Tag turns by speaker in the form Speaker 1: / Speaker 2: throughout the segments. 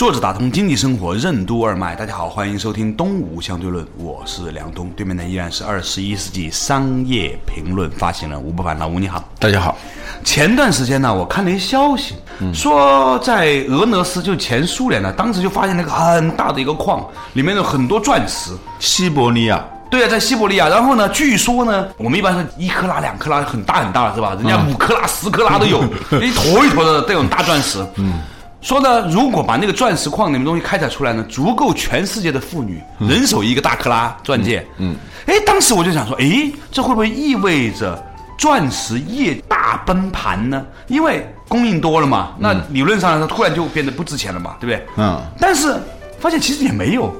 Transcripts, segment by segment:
Speaker 1: 坐着打通经济生活任督二脉，大家好，欢迎收听东吴相对论，我是梁东，对面的依然是二十一世纪商业评论发行人吴不凡，老吴你好，
Speaker 2: 大家好。
Speaker 1: 前段时间呢，我看了一消息，说在俄罗斯，就前苏联呢，当时就发现了一个很大的一个矿，里面有很多钻石。
Speaker 2: 西伯利亚，
Speaker 1: 对啊，在西伯利亚。然后呢，据说呢，我们一般是一克拉、两克拉，很大很大，是吧？人家五克拉、十克拉都有，一坨一坨的这种大钻石。嗯。说呢，如果把那个钻石矿里面东西开采出来呢，足够全世界的妇女人手一个大克拉钻戒。嗯，哎，当时我就想说，哎，这会不会意味着钻石业大崩盘呢？因为供应多了嘛，那理论上它突然就变得不值钱了嘛，对不对？嗯。但是发现其实也没有，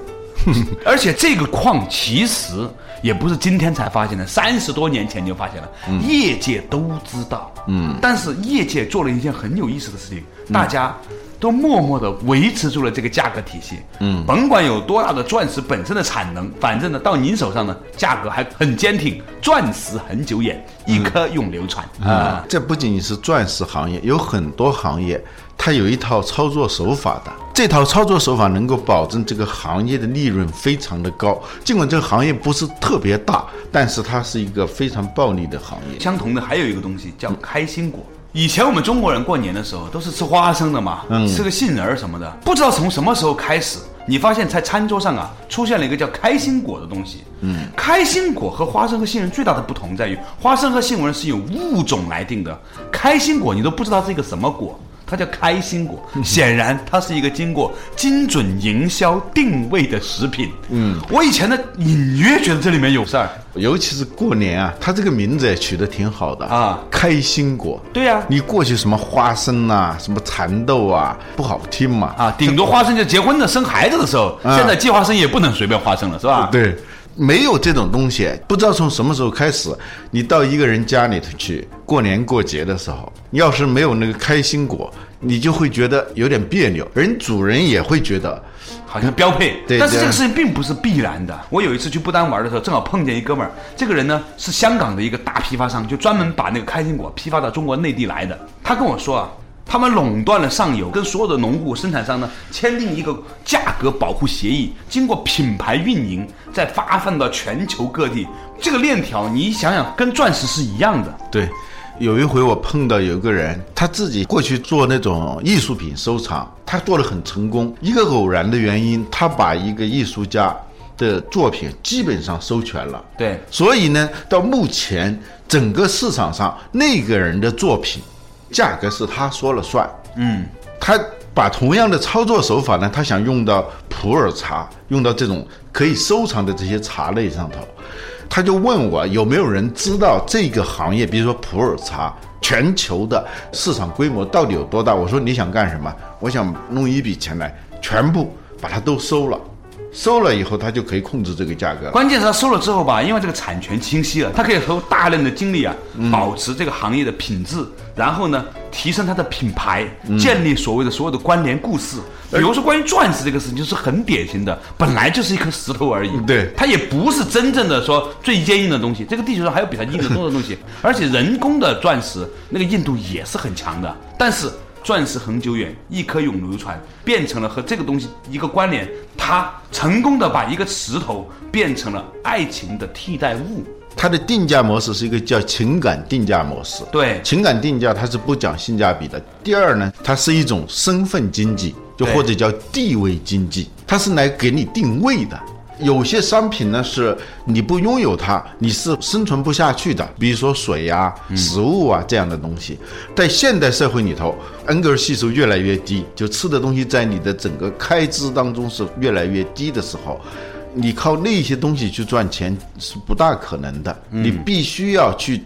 Speaker 1: 而且这个矿其实也不是今天才发现的，三十多年前就发现了，业界都知道。嗯。但是业界做了一件很有意思的事情，大家。都默默地维持住了这个价格体系，嗯，甭管有多大的钻石本身的产能，反正呢，到您手上呢，价格还很坚挺，钻石恒久远，一颗永流传啊！
Speaker 2: 这不仅仅是钻石行业，有很多行业，它有一套操作手法的，这套操作手法能够保证这个行业的利润非常的高。尽管这个行业不是特别大，但是它是一个非常暴利的行业。
Speaker 1: 相同的还有一个东西叫开心果。以前我们中国人过年的时候都是吃花生的嘛，吃个杏仁儿什么的。不知道从什么时候开始，你发现，在餐桌上啊，出现了一个叫开心果的东西。嗯，开心果和花生和杏仁最大的不同在于，花生和杏仁是有物种来定的，开心果你都不知道是一个什么果。它叫开心果，显然它是一个经过精准营销定位的食品。嗯，我以前呢隐约觉得这里面有事儿，
Speaker 2: 尤其是过年啊，它这个名字也取得挺好的啊，开心果。
Speaker 1: 对呀，
Speaker 2: 你过去什么花生啊，什么蚕豆啊，不好听嘛。啊，
Speaker 1: 顶多花生就结婚的、生孩子的时候，现在计划生育也不能随便花生了，是吧？
Speaker 2: 对。没有这种东西，不知道从什么时候开始，你到一个人家里头去过年过节的时候，要是没有那个开心果，你就会觉得有点别扭，人主人也会觉得
Speaker 1: 好像标配。对，但是这个事情并不是必然的。我有一次去不丹玩的时候，正好碰见一哥们儿，这个人呢是香港的一个大批发商，就专门把那个开心果批发到中国内地来的。他跟我说啊。他们垄断了上游，跟所有的农户、生产商呢签订一个价格保护协议，经过品牌运营，再发放到全球各地。这个链条，你想想，跟钻石是一样的。
Speaker 2: 对，有一回我碰到有个人，他自己过去做那种艺术品收藏，他做的很成功。一个偶然的原因，他把一个艺术家的作品基本上收全了。
Speaker 1: 对，
Speaker 2: 所以呢，到目前整个市场上，那个人的作品。价格是他说了算，嗯，他把同样的操作手法呢，他想用到普洱茶，用到这种可以收藏的这些茶类上头，他就问我有没有人知道这个行业，比如说普洱茶全球的市场规模到底有多大？我说你想干什么？我想弄一笔钱来，全部把它都收了。收了以后，他就可以控制这个价格。
Speaker 1: 关键是他收了之后吧，因为这个产权清晰了，他可以投入大量的精力啊，保持这个行业的品质，然后呢，提升它的品牌，建立所谓的所有的关联故事。比如说关于钻石这个事情，就是很典型的，本来就是一颗石头而已，
Speaker 2: 对，
Speaker 1: 它也不是真正的说最坚硬的东西。这个地球上还有比它硬得多的东西，而且人工的钻石那个硬度也是很强的，但是。钻石恒久远，一颗永流传，变成了和这个东西一个关联。他成功的把一个石头变成了爱情的替代物。
Speaker 2: 它的定价模式是一个叫情感定价模式。
Speaker 1: 对，
Speaker 2: 情感定价它是不讲性价比的。第二呢，它是一种身份经济，就或者叫地位经济，它是来给你定位的。有些商品呢，是你不拥有它，你是生存不下去的。比如说水呀、食物啊这样的东西，在现代社会里头，恩格尔系数越来越低，就吃的东西在你的整个开支当中是越来越低的时候，你靠那些东西去赚钱是不大可能的。你必须要去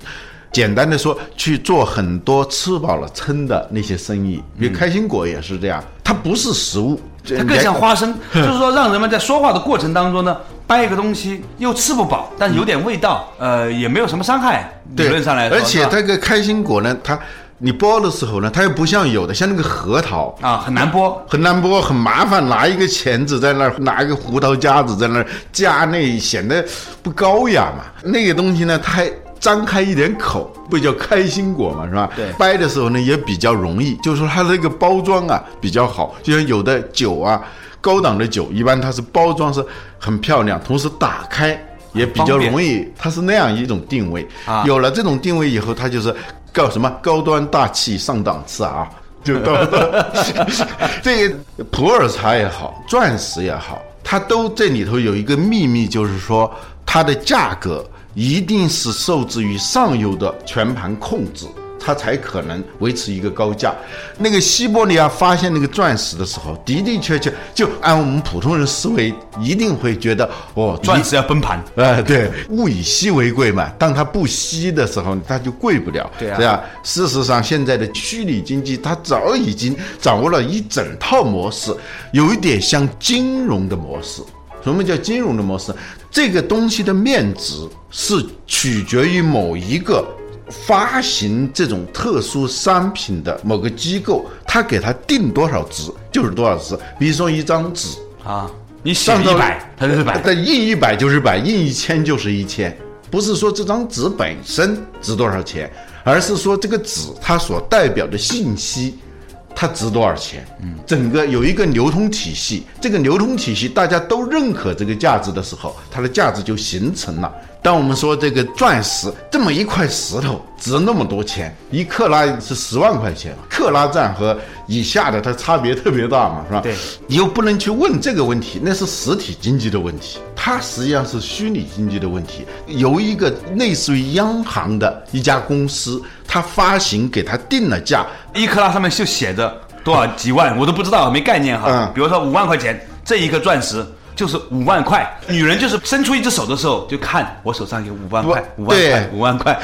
Speaker 2: 简单的说，去做很多吃饱了撑的那些生意，比如开心果也是这样，它不是食物，
Speaker 1: 它更像花生，就是说让人们在说话的过程当中呢，掰一个东西又吃不饱，但有点味道，呃，也没有什么伤害。理论上来说，
Speaker 2: 而且这个开心果呢，它你剥的时候呢，它又不像有的像那个核桃
Speaker 1: 啊，很难剥，
Speaker 2: 很难剥，很麻烦，拿一个钳子在那儿，拿一个胡桃夹子在那儿夹，那显得不高雅嘛。那个东西呢，它还张开一点口，不叫开心果嘛，是吧？
Speaker 1: 对。
Speaker 2: 掰的时候呢，也比较容易，就是说它这个包装啊比较好，就像有的酒啊，高档的酒，一般它是包装是很漂亮，同时打开也比较容易，它是那样一种定位。啊。有了这种定位以后，它就是高什么高端大气上档次啊，就到这个普洱茶也好，钻石也好，它都这里头有一个秘密，就是说它的价格。一定是受制于上游的全盘控制，它才可能维持一个高价。那个西伯利亚发现那个钻石的时候，的的确确就按我们普通人思维，一定会觉得哦，
Speaker 1: 钻石要崩盘。
Speaker 2: 哎，对，物以稀为贵嘛。当它不稀的时候，它就贵不了。
Speaker 1: 对啊，
Speaker 2: 对啊。事实上，现在的虚拟经济，它早已经掌握了一整套模式，有一点像金融的模式。什么叫金融的模式？这个东西的面值是取决于某一个发行这种特殊商品的某个机构，他给他定多少值就是多少值。比如说一张纸
Speaker 1: 啊，你写一百，它就是百；
Speaker 2: 但印一百就是百，印一千就是一千。不是说这张纸本身值多少钱，而是说这个纸它所代表的信息。它值多少钱？嗯，整个有一个流通体系，这个流通体系大家都认可这个价值的时候，它的价值就形成了。当我们说这个钻石这么一块石头值那么多钱，一克拉是十万块钱，克拉钻和以下的它差别特别大嘛，是吧？
Speaker 1: 对，
Speaker 2: 你又不能去问这个问题，那是实体经济的问题，它实际上是虚拟经济的问题。由一个类似于央行的一家公司，它发行给他定了价，
Speaker 1: 一克拉上面就写着多少几万，我都不知道，没概念哈。嗯，比如说五万块钱这一个钻石。就是五万块，女人就是伸出一只手的时候，就看我手上有五万块，五万块，五万块，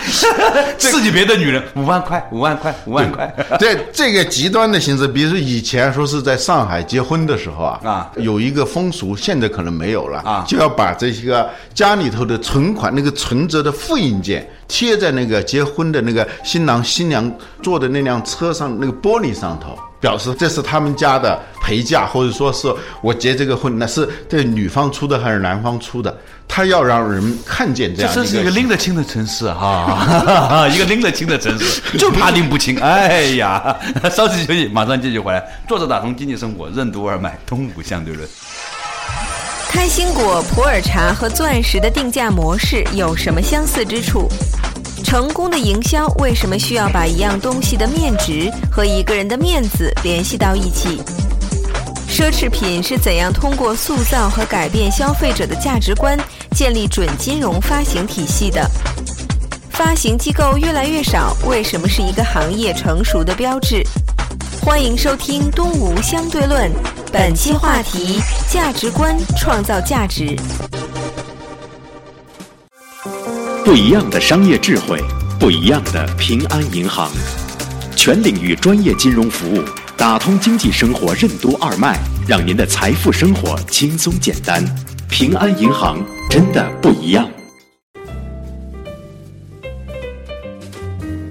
Speaker 1: 刺激别的女人，五万块，五万块，五万块。
Speaker 2: 这这个极端的形式，比如说以前说是在上海结婚的时候啊，啊，有一个风俗，现在可能没有了啊，就要把这些个家里头的存款那个存折的复印件贴在那个结婚的那个新郎新娘坐的那辆车上那个玻璃上头。表示这是他们家的陪嫁，或者说是我结这个婚，那是这女方出的还是男方出的？他要让人看见这样。
Speaker 1: 这是一个拎得清的城市哈，一个拎得清的城市，就怕拎不清。哎呀，稍事休息，马上继续回来。作者打通经济生活，任督二脉，东吴相对论。
Speaker 3: 开心果、普洱茶和钻石的定价模式有什么相似之处？成功的营销为什么需要把一样东西的面值和一个人的面子联系到一起？奢侈品是怎样通过塑造和改变消费者的价值观，建立准金融发行体系的？发行机构越来越少，为什么是一个行业成熟的标志？欢迎收听《东吴相对论》，本期话题：价值观创造价值。
Speaker 4: 不一样的商业智慧，不一样的平安银行，全领域专业金融服务，打通经济生活任督二脉，让您的财富生活轻松简单。平安银行真的不一样。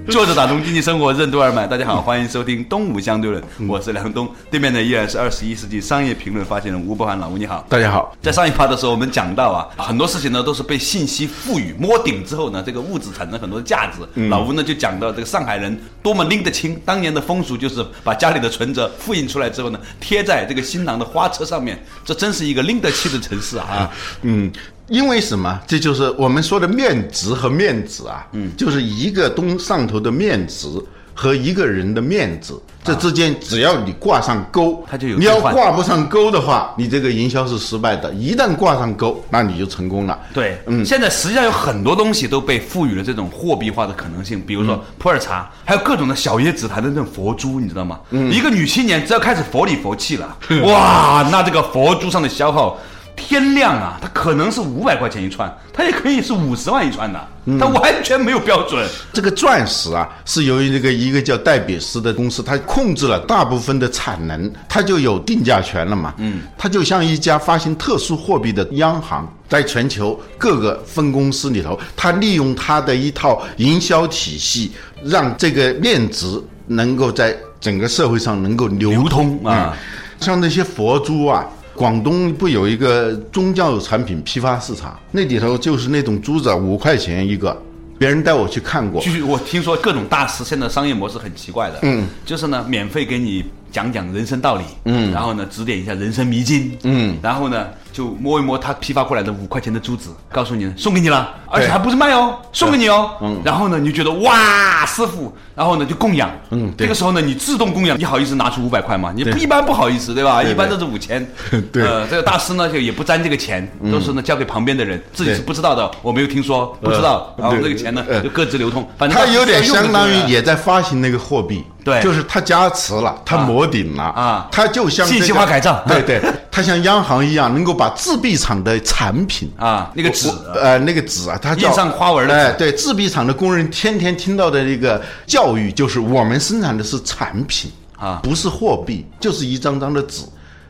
Speaker 1: 作者打通经济生活任督二脉，大家好，欢迎收听《东吴相对论》，我是梁东，对面的依然是二十一世纪商业评论发行人吴伯凡，老吴你好，
Speaker 2: 大家好。
Speaker 1: 在上一趴的时候，我们讲到啊，很多事情呢都是被信息赋予摸顶之后呢，这个物质产生很多的价值。老吴呢就讲到这个上海人多么拎得清，当年的风俗就是把家里的存折复印出来之后呢，贴在这个新郎的花车上面，这真是一个拎得清的城市啊。
Speaker 2: 嗯。因为什么？这就是我们说的面值和面子啊，嗯，就是一个东上头的面值和一个人的面子，这之间只要你挂上钩，
Speaker 1: 它就有。
Speaker 2: 你要挂不上钩的话，你这个营销是失败的。一旦挂上钩，那你就成功了。
Speaker 1: 对，嗯，现在实际上有很多东西都被赋予了这种货币化的可能性，比如说普洱茶，还有各种的小叶紫檀的那种佛珠，你知道吗？嗯，一个女青年只要开始佛里佛气了，哇，那这个佛珠上的消耗。天量啊，它可能是五百块钱一串，它也可以是五十万一串的，
Speaker 2: 嗯
Speaker 1: 它完全没有标准。
Speaker 2: 这个钻石啊，是由于这个一个叫戴比斯的公司，它控制了大部分的产能，它就有定价权了嘛。嗯，它就像一家发行特殊货币的央行，在全球各个分公司里头，它利用它的一套营销体系，让这个面值能够在整个社会上能够流
Speaker 1: 流通啊
Speaker 2: 嗯像那些佛珠啊。广东不有一个宗教产品批发市场，那里头就是那种珠子啊，五块钱一个，别人带我去看过。
Speaker 1: 据我听说，各种大师现在商业模式很奇怪的，嗯，就是呢，免费给你讲讲人生道理，嗯，然后呢，指点一下人生迷津，嗯，然后呢，就摸一摸他批发过来的五块钱的珠子，告诉你送给你了，而且还不是卖哦，送给你哦，嗯，然后呢，你就觉得哇，师傅，然后呢就供养，
Speaker 2: 嗯对。
Speaker 1: 这个时候呢，你自动供养，你好意思拿出五百块吗？你
Speaker 2: 不
Speaker 1: 一般不好意思，对吧？一般都是五千，
Speaker 2: 对。
Speaker 1: 呃，这个大师呢就也不沾这个钱，都是呢交给旁边的人，自己是不知道的，我没有听说，不知道，然后
Speaker 2: 对
Speaker 1: 这个钱呢
Speaker 2: 呃。
Speaker 1: 就各自流通，反正
Speaker 2: 他有点相当于也在发行那个货币，
Speaker 1: 对。
Speaker 2: 就是他加持了，他磨顶了
Speaker 1: 啊。
Speaker 2: 他就像
Speaker 1: 信息化改造。
Speaker 2: 对对，他像央行一样，能够把制币厂的产品
Speaker 1: 啊那个纸
Speaker 2: 呃，那个纸啊，它叫
Speaker 1: 印上花纹的纸
Speaker 2: 哎，对，制币厂的工人天天听到的那个教育就是我们生产的是产品
Speaker 1: 啊
Speaker 2: 不是货币，就是一张张的纸。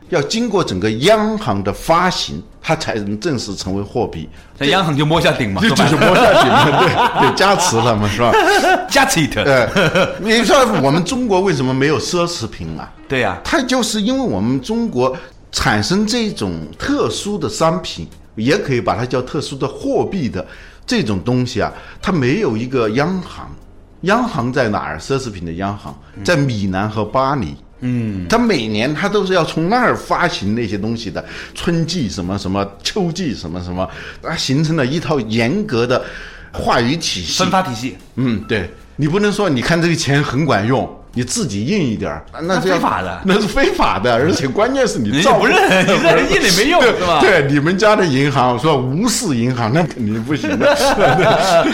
Speaker 2: 要经过整个央行的发行，它才能正式成为货币。
Speaker 1: 那央行就摸下顶嘛，
Speaker 2: 就是摸下顶嘛，对对，加持了嘛，是吧？
Speaker 1: 加 it，
Speaker 2: 呃，你说我们中国为什么没有奢侈品啊？
Speaker 1: 对呀，
Speaker 2: 它就是因为我们中国产生这种特殊的商品，也可以把它叫特殊的货币的这种东西啊，它没有一个央行。央行在哪儿？奢侈品的央行在米兰和巴黎。嗯，它每年它都是要从那儿发行那些东西的，春季什么什么，秋季什么什么，它形成了一套严格的话语体系。
Speaker 1: 分发体系，
Speaker 2: 嗯，对你不能说你看这个钱很管用，你自己印一点儿，那是
Speaker 1: 非法的。
Speaker 2: 那是非法的，而且关键是你照
Speaker 1: 人家不认你这人印了也没用 是吧？
Speaker 2: 对，你们家的银行说无视银行，那肯定不行的。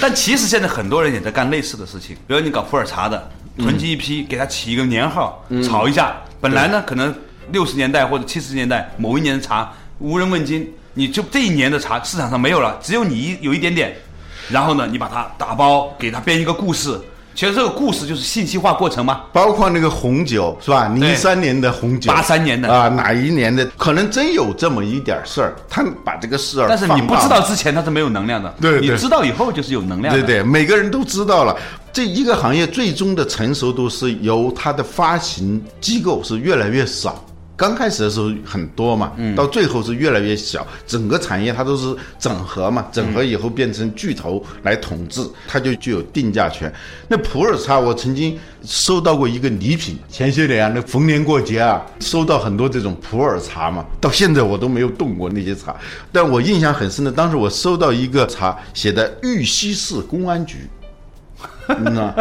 Speaker 1: 但其实现在很多人也在干类似的事情，比如你搞普洱茶的，囤积一批，给它起一个年号，炒一下。本来呢，可能六十年代或者七十年代某一年的茶无人问津，你就这一年的茶市场上没有了，只有你一有一点点，然后呢，你把它打包，给它编一个故事。其实这个故事就是信息化过程嘛。
Speaker 2: 包括那个红酒是吧？零三年的红酒，
Speaker 1: 八三年的
Speaker 2: 啊，哪一年的？可能真有这么一点事儿，他把这个事儿，
Speaker 1: 但是你不知道。之前它是没有能量的，
Speaker 2: 对对
Speaker 1: 你知道以后就是有能量的。
Speaker 2: 对对，每个人都知道了，这一个行业最终的成熟度是由它的发行机构是越来越少。刚开始的时候很多嘛，到最后是越来越小，整个产业它都是整合嘛，整合以后变成巨头来统治，它就具有定价权。那普洱茶，我曾经收到过一个礼品，前些年啊，那逢年过节啊，收到很多这种普洱茶嘛，到现在我都没有动过那些茶，但我印象很深的，当时我收到一个茶，写的玉溪市公安局。嗯呐，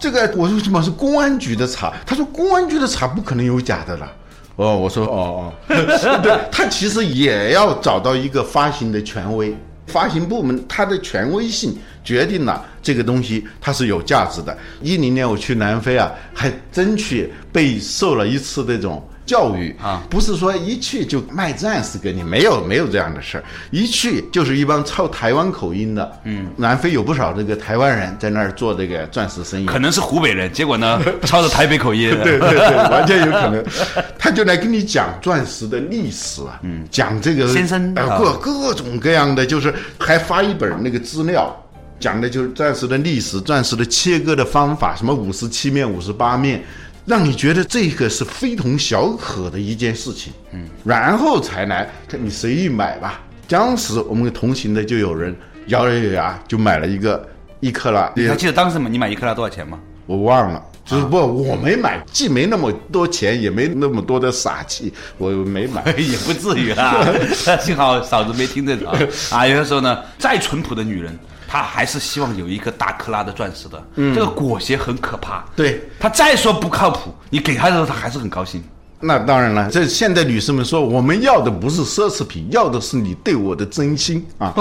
Speaker 2: 这个我说什么是公安局的茶？他说公安局的茶不可能有假的了。哦，我说哦哦，对，他其实也要找到一个发行的权威，发行部门它的权威性决定了这个东西它是有价值的。一零年我去南非啊，还争取被授了一次这种。教育
Speaker 1: 啊。
Speaker 2: 不是说一去就卖钻石给你，没有没有这样的事儿，一去就是一帮操台湾口音的，嗯，南非有不少这个台湾人在那儿做这个钻石生意，
Speaker 1: 可能是湖北人，结果呢，操着台北口音。
Speaker 2: 对对对，完全有可能，他就来跟你讲钻石的历史啊，嗯，讲这个
Speaker 1: 先生
Speaker 2: 各各种各样的，就是还发一本那个资料。讲的就是钻石的历史、钻石的切割的方法，什么五十七面、五十八面，让你觉得这个是非同小可的一件事情。嗯，然后才来看你随意买吧。当时我们同行的就有人咬咬咬牙就买了一个一克拉，
Speaker 1: 你还记得当时你买一克拉多少钱吗？
Speaker 2: 我忘了，就是不，我没买，既没那么多钱，也没那么多的傻气，我没买。
Speaker 1: 也不至于啦，幸好嫂子没听这个啊。啊，有的时候呢，再淳朴的女人，她还是希望有一颗大克拉的钻石的。这个裹挟很可怕。
Speaker 2: 对，
Speaker 1: 他再说不靠谱，你给他的时候，他还是很高兴。
Speaker 2: 那当然了，这现在女士们说，我们要的不是奢侈品，要的是你对我的真心啊。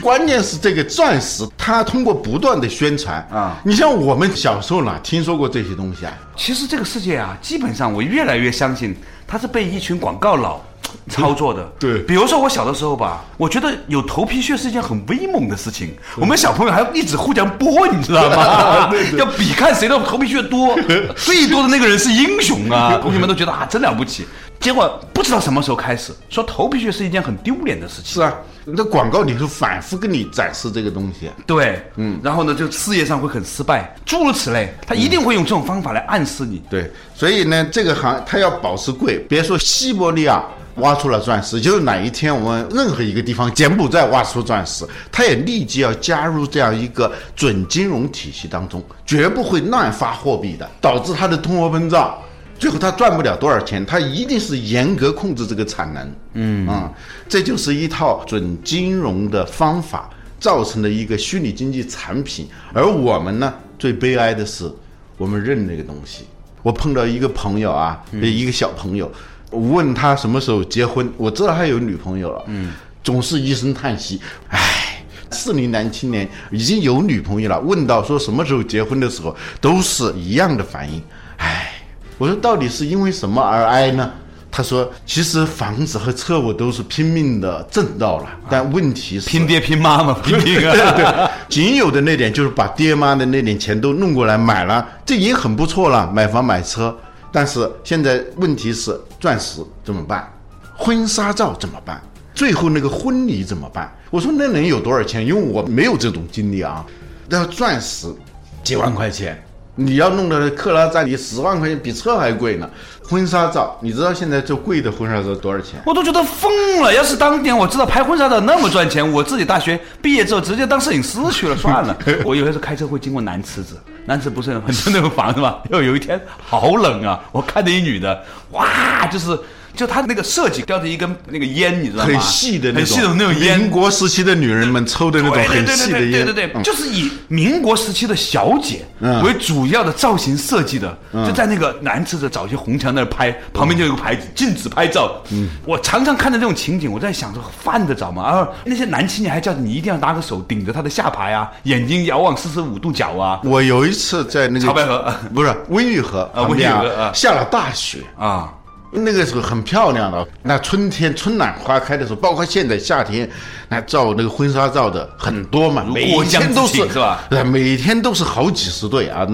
Speaker 2: 关键是这个钻石，它通过不断的宣传
Speaker 1: 啊
Speaker 2: 你像我们小时候哪听说过这些东西啊？
Speaker 1: 其实这个世界啊，基本上我越来越相信它是被一群广告佬 操作的。
Speaker 2: 对
Speaker 1: 比如说我小的时候吧，我觉得有头皮屑是一件很威猛的事情。我们小朋友还要一直互相拨，你知道吗？要比看谁的头皮屑多，最多的那个人是英雄啊！同学们都觉得啊，真了不起。结果不知道什么时候开始说头皮屑是一件很丢脸的事情。
Speaker 2: 是啊，那广告里头反复跟你展示这个东西。
Speaker 1: 对，嗯，然后呢，就事业上会很失败，诸如此类，他一定会用这种方法来暗示你。
Speaker 2: 对，所以呢，这个行他要保持贵，别说西伯利亚挖出了钻石，就是哪一天我们任何一个地方，柬埔寨挖出钻石，它也立即要加入这样一个准金融体系当中，绝不会乱发货币的，导致它的通货膨胀。最后他赚不了多少钱，他一定是严格控制这个产能。嗯啊、这就是一套准金融的方法造成的一个虚拟经济产品。而我们呢，最悲哀的是，我们认这个东西。我碰到一个朋友啊，一个小朋友，我问他什么时候结婚，我知道他有女朋友了，嗯，总是一声叹息，唉。适龄男青年已经有女朋友了，问到说什么时候结婚的时候，都是一样的反应，唉。我说到底是因为什么而哀呢？他说，其实房子和车我都是拼命的挣到了，但问题是
Speaker 1: 拼爹拼妈嘛，拼命啊！
Speaker 2: 对，仅有的那点就是把爹妈的那点钱都弄过来买了，这已经很不错了，买房买车。但是现在问题是钻石怎么办？婚纱照怎么办？最后那个婚礼怎么办？我说那能有多少钱？因为我没有这种经历啊。那钻石几万块钱，你要弄的克拉赞里十万块钱，比车还贵呢。婚纱照，你知道现在最贵的婚纱照多少钱？
Speaker 1: 我都觉得疯了。要是当年我知道拍婚纱照那么赚钱，我自己大学毕业之后直接当摄影师去了算了。我有些时候开车会经过南池子，南池不是很多那种房子吗？又有一天好冷啊，我看见一女的，哇，就是。就他那个设计叼着一根那个烟，你知道吗？
Speaker 2: 很细的那种，
Speaker 1: 很细的那种烟。
Speaker 2: 民国时期的女人们抽的那种很细的烟，
Speaker 1: 对对对对，就是以民国时期的小姐为主要的造型设计的，就在那个南池子找一些红墙那儿拍，旁边就有个牌子禁止拍照。嗯，我常常看到这种情景，我在想着犯得着吗？而那些男青年还叫你一定要拿个手顶着他的下巴呀，眼睛遥望四十五度角啊。
Speaker 2: 我有一次在那个
Speaker 1: 潮白河，
Speaker 2: 不是温榆河旁边啊，下了大雪
Speaker 1: 啊。
Speaker 2: 那个时候很漂亮的，那春天春暖花开的时候，包括现在夏天，那照那个婚纱照的很多嘛，每天都是
Speaker 1: 是吧？
Speaker 2: 对，每天都是好几十对啊。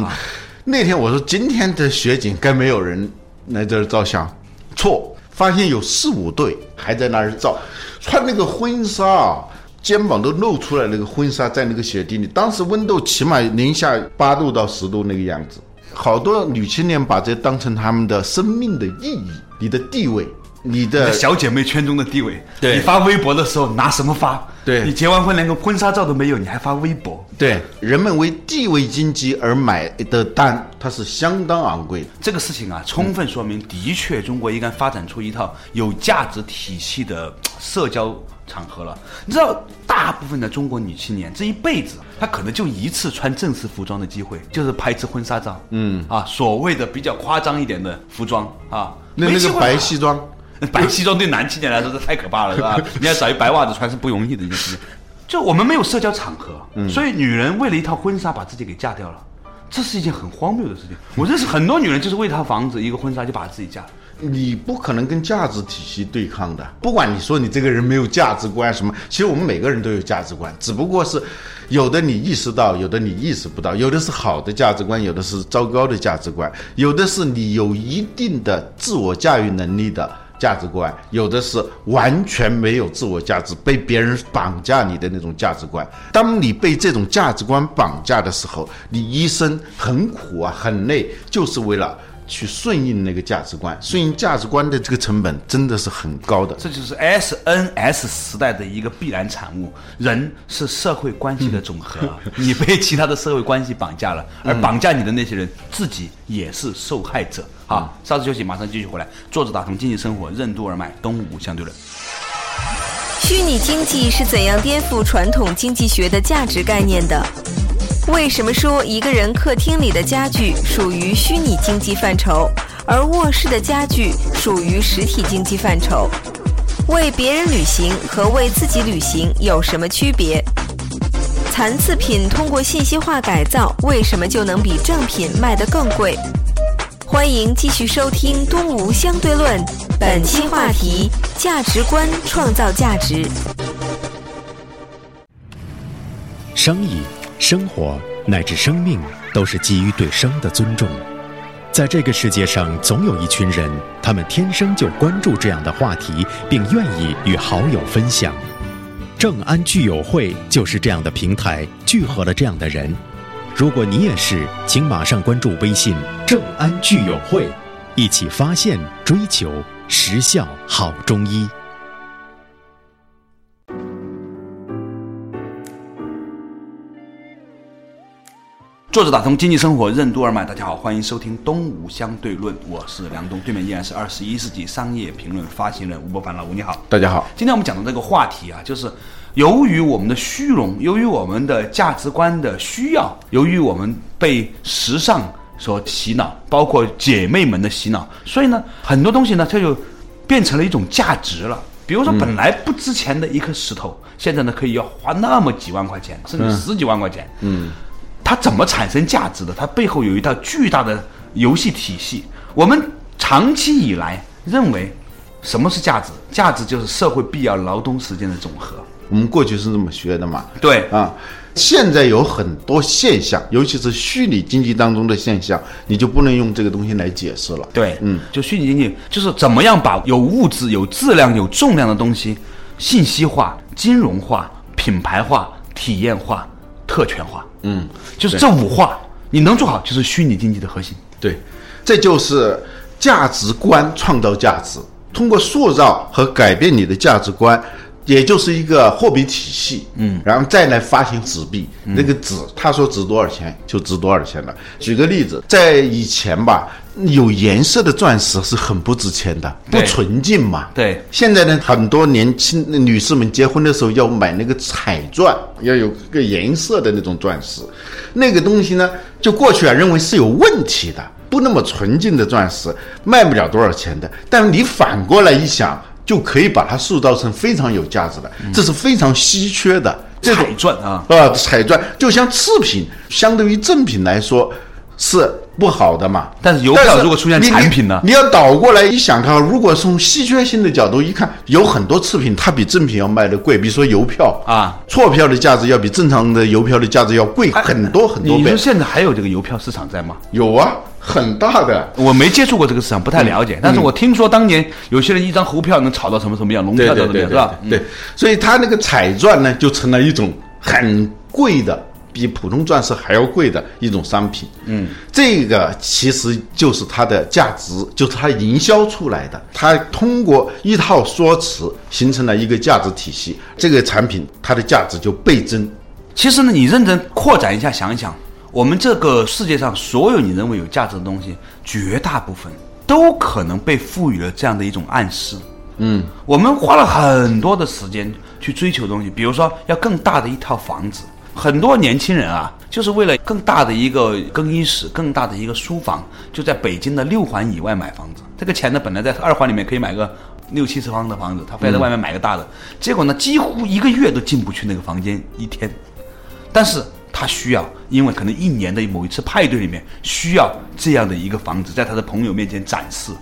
Speaker 2: 那天我说今天的雪景该没有人来这儿照相，错，发现有四五对还在那儿照，穿那个婚纱啊，肩膀都露出来，那个婚纱在那个雪地里，当时温度起码零下八度到十度那个样子。好多女青年把这当成他们的生命的意义，你的地位，你的
Speaker 1: 小姐妹圈中的地位。
Speaker 2: 对
Speaker 1: 你发微博的时候拿什么发？
Speaker 2: 对
Speaker 1: 你结完婚连个婚纱照都没有，你还发微博？
Speaker 2: 对人们为地位经济而买的单，它是相当昂贵的。
Speaker 1: 这个事情啊，充分说明，的确中国应该发展出一套有价值体系的社交场合了。你知道，大部分的中国女青年这一辈子，她可能就一次穿正式服装的机会，就是拍一次婚纱照。嗯啊，所谓的比较夸张一点的服装啊，
Speaker 2: 那那个白西装，
Speaker 1: 白西装对男青年来说这太可怕了，是吧？你要找一白袜子穿是不容易的一件事情。就我们没有社交场合，所以女人为了一套婚纱把自己给嫁掉了，这是一件很荒谬的事情。我认识很多女人就是为一套房子、一个婚纱就把自己嫁了。
Speaker 2: 你不可能跟价值体系对抗的。不管你说你这个人没有价值观什么，其实我们每个人都有价值观，只不过是有的你意识到，有的你意识不到，有的是好的价值观，有的是糟糕的价值观，有的是你有一定的自我驾驭能力的。价值观有的是完全没有自我价值，被别人绑架你的那种价值观。当你被这种价值观绑架的时候，你一生很苦啊，很累，就是为了去顺应那个价值观。顺应价值观的这个成本真的是很高的。
Speaker 1: 这就是 S N S 时代的一个必然产物。人是社会关系的总和，你被其他的社会关系绑架了，而绑架你的那些人自己也是受害者。好，稍事休息，马上继续回来。坐着打通经济生活任督二脉，东吴相对论。
Speaker 3: 虚拟经济是怎样颠覆传统经济学的价值概念的？为什么说一个人客厅里的家具属于虚拟经济范畴，而卧室的家具属于实体经济范畴？为别人旅行和为自己旅行有什么区别？残次品通过信息化改造，为什么就能比正品卖得更贵？欢迎继续收听《东吴相对论》，本期话题：价值观创造价值。
Speaker 4: 生意、生活乃至生命，都是基于对生的尊重。在这个世界上，总有一群人，他们天生就关注这样的话题，并愿意与好友分享。正安聚友会就是这样的平台，聚合了这样的人。如果你也是，请马上关注微信“正安聚友会”，一起发现、追求实效好中医。
Speaker 1: 作者打通经济生活任督二脉，大家好，欢迎收听《东吴相对论》，我是梁东，对面依然是二十一世纪商业评论发行人吴伯凡老吴，你好。
Speaker 2: 大家好，
Speaker 1: 今天我们讲的这个话题啊，就是由于我们的虚荣，由于我们的价值观的需要，由于我们被时尚所洗脑，包括姐妹们的洗脑，所以呢，很多东西呢，它就变成了一种价值了。比如说，本来不值钱的一颗石头，现在呢，可以要花那么几万块钱，甚至十几万块钱。嗯。它怎么产生价值的？它背后有一套巨大的游戏体系。我们长期以来认为，什么是价值？价值就是社会必要劳动时间的总和。
Speaker 2: 我们过去是这么学的嘛？
Speaker 1: 对
Speaker 2: 啊，现在有很多现象，尤其是虚拟经济当中的现象，你就不能用这个东西来解释了。
Speaker 1: 对，嗯，就虚拟经济就是怎么样把有物质、有质量、有重量的东西信息化、金融化、品牌化、体验化、特权化。嗯，就是这五化，你能做好，就是虚拟经济的核心。
Speaker 2: 对，这就是价值观创造价值。通过塑造和改变你的价值观，也就是一个货币体系。嗯，然后再来发行纸币，那个纸他说值多少钱就值多少钱了。举个例子，在以前吧。有颜色的钻石是很不值钱的，不纯净嘛。
Speaker 1: 对，
Speaker 2: 现在呢，很多年轻女士们结婚的时候要买那个彩钻，要有个颜色的那种钻石，那个东西呢，就过去啊认为是有问题的，不那么纯净的钻石卖不了多少钱的。但你反过来一想，就可以把它塑造成非常有价值的，这是非常稀缺的
Speaker 1: 彩钻啊
Speaker 2: 啊，彩钻就像次品，相对于正品来说是。不好的嘛，
Speaker 1: 但是邮票如果出现产品呢？
Speaker 2: 你要倒过来一想，看，如果从稀缺性的角度一看，有很多次品它比正品要卖的贵，比如说邮票啊，错票的价值要比正常的邮票的价值要贵很多很多倍。
Speaker 1: 你说现在还有这个邮票市场在吗？
Speaker 2: 有啊，很大的。
Speaker 1: 我没接触过这个市场，不太了解。但是我听说当年有些人一张猴票能炒到什么什么样，龙票到什么样，是吧？
Speaker 2: 对，所以它那个彩钻呢，就成了一种很贵的。比普通钻石还要贵的一种商品，嗯，这个其实就是它的价值，就是它营销出来的。它通过一套说辞形成了一个价值体系，这个产品它的价值就倍增。
Speaker 1: 其实呢，你认真扩展一下想一想，我们这个世界上所有你认为有价值的东西，绝大部分都可能被赋予了这样的一种暗示。嗯，我们花了很多的时间去追求东西，比如说要更大的一套房子。很多年轻人啊，就是为了更大的一个更衣室、更大的一个书房，就在北京的六环以外买房子。这个钱呢，本来在二环里面可以买个六七十方的房子，他非要在外面买个大的。结果呢，几乎一个月都进不去那个房间一天。但是他需要，因为可能一年的某一次派对里面需要这样的一个房子，在他的朋友面前展示。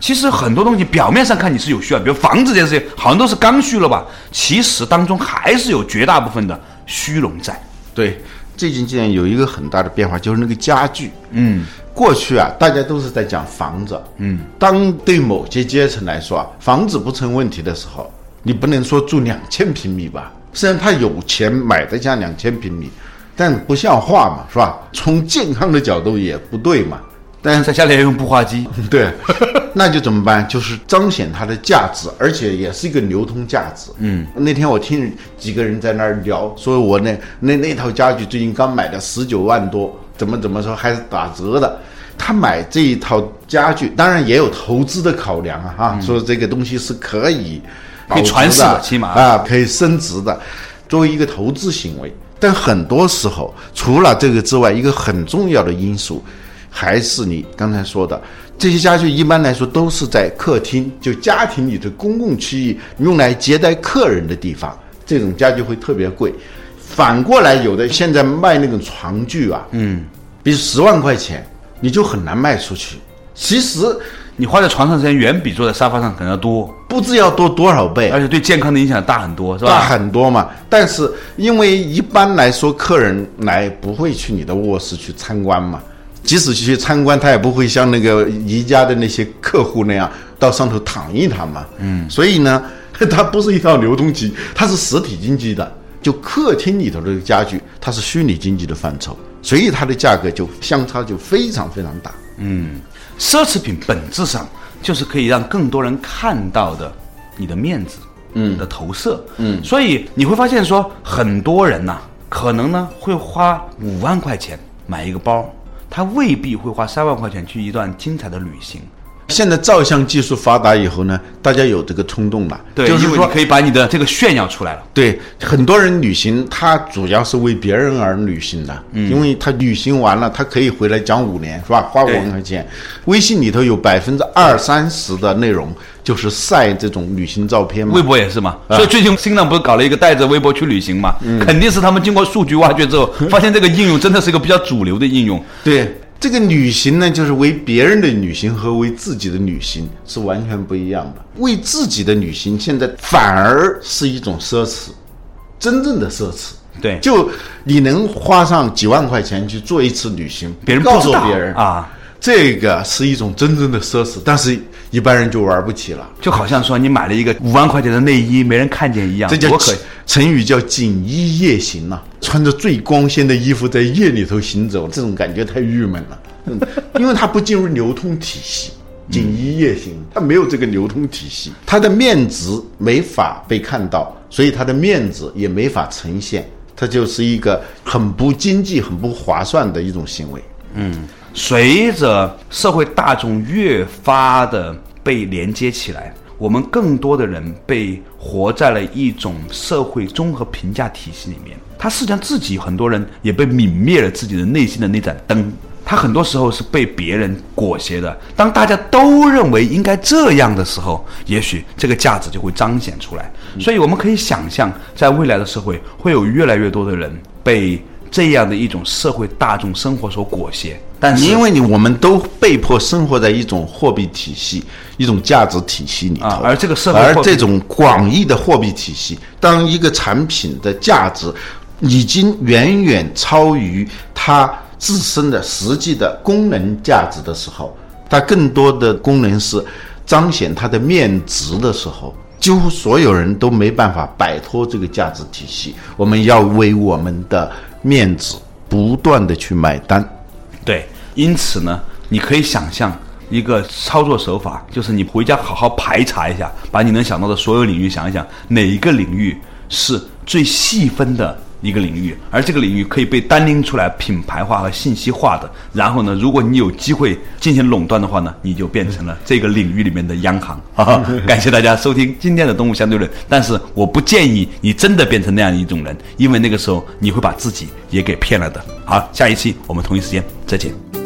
Speaker 1: 其实很多东西表面上看你是有需要，比如房子这件事情，好像都是刚需了吧？其实当中还是有绝大部分的。虚荣在，
Speaker 2: 对，最近几年有一个很大的变化，就是那个家具。嗯，过去啊，大家都是在讲房子。嗯，当对某些阶层来说啊，房子不成问题的时候，你不能说住两千平米吧？虽然他有钱买得下两千平米，但不像话嘛，是吧？从健康的角度也不对嘛。
Speaker 1: 但是在家里要用步话机，
Speaker 2: 对，那就怎么办？就是彰显它的价值，而且也是一个流通价值。嗯，那天我听几个人在那儿聊，说我那那那套家具最近刚买的十九万多，怎么怎么说还是打折的。他买这一套家具，当然也有投资的考量啊，哈，说这个东西是可以
Speaker 1: 可以传世的，起码
Speaker 2: 啊可以升值的，作为一个投资行为。但很多时候，除了这个之外，一个很重要的因素。还是你刚才说的这些家具，一般来说都是在客厅，就家庭里的公共区域用来接待客人的地方，这种家具会特别贵。反过来，有的现在卖那种床具啊，嗯，比如十万块钱，你就很难卖出去。其实
Speaker 1: 你花在床上时间远比坐在沙发上可能要多，
Speaker 2: 不知要多多少倍，
Speaker 1: 而且对健康的影响大很多，是吧？
Speaker 2: 大很多嘛。但是因为一般来说，客人来不会去你的卧室去参观嘛，即使去参观，他也不会像那个宜家的那些客户那样到上头躺一躺嘛。嗯，所以呢，它不是一套流通机，它是实体经济的。就客厅里头的家具，它是虚拟经济的范畴，所以它的价格就相差就非常非常大。
Speaker 1: 嗯，奢侈品本质上就是可以让更多人看到的你的面子，嗯，的投射，嗯，所以你会发现说，很多人呐，可能呢会花五万块钱买一个包，他未必会花三万块钱去一段精彩的旅行。
Speaker 2: 现在照相技术发达以后呢，大家有这个冲动了，
Speaker 1: 对，
Speaker 2: 就是说
Speaker 1: 可以把你的这个炫耀出来了。
Speaker 2: 对，很多人旅行，他主要是为别人而旅行的，嗯，因为他旅行完了，他可以回来讲五年，是吧？花五万块钱，微信里头有百分之二三十的内容就是晒这种旅行照片嘛。
Speaker 1: 微博也是嘛，所以最近新浪不是搞了一个带着微博去旅行嘛？肯定是他们经过数据挖掘之后，发现这个应用真的是一个比较主流的应用。
Speaker 2: 对。这个旅行呢，就是为别人的旅行和为自己的旅行是完全不一样的。为自己的旅行，现在反而是一种奢侈，真正的奢侈。
Speaker 1: 对，
Speaker 2: 就你能花上几万块钱去做一次旅行，
Speaker 1: 别人
Speaker 2: 告诉别人
Speaker 1: 啊。
Speaker 2: 这个是一种真正的奢侈，但是一般人就玩不起了，
Speaker 1: 就好像说你买了一个五万块钱的内衣，没人看见一样。
Speaker 2: 这叫成语叫锦衣夜行呐，穿着最光鲜的衣服在夜里头行走，这种感觉太郁闷了。嗯，因为它不进入流通体系，锦衣夜行，它没有这个流通体系，它的面值没法被看到，所以它的面子也没法呈现，它就是一个很不经济、很不划算的一种行为。
Speaker 1: 嗯。随着社会大众越发的被连接起来，我们更多的人被活在了一种社会综合评价体系里面。他实际上自己很多人也被泯灭了自己的内心的那盏灯。他很多时候是被别人裹挟的。当大家都认为应该这样的时候，也许这个价值就会彰显出来。所以我们可以想象，在未来的社会，会有越来越多的人被。这样的一种社会大众生活所裹挟，但是
Speaker 2: 因为你我们都被迫生活在一种货币体系、一种价值体系里头，
Speaker 1: 而这个社会，
Speaker 2: 而这种广义的货币体系，当一个产品的价值已经远远超于它自身的实际的功能价值的时候，它更多的功能是彰显它的面值的时候。几乎所有人都没办法摆脱这个价值体系，我们要为我们的面子不断的去买单。
Speaker 1: 对，因此呢，你可以想象一个操作手法，就是你回家好好排查一下，把你能想到的所有领域想一想，哪一个领域是最细分的。一个领域，而这个领域可以被单拎出来品牌化和信息化的。然后呢，如果你有机会进行垄断的话呢，你就变成了这个领域里面的央行。感谢大家收听今天的《动物相对论》，但是我不建议你真的变成那样一种人，因为那个时候你会把自己也给骗了的。好，下一期我们同一时间再见。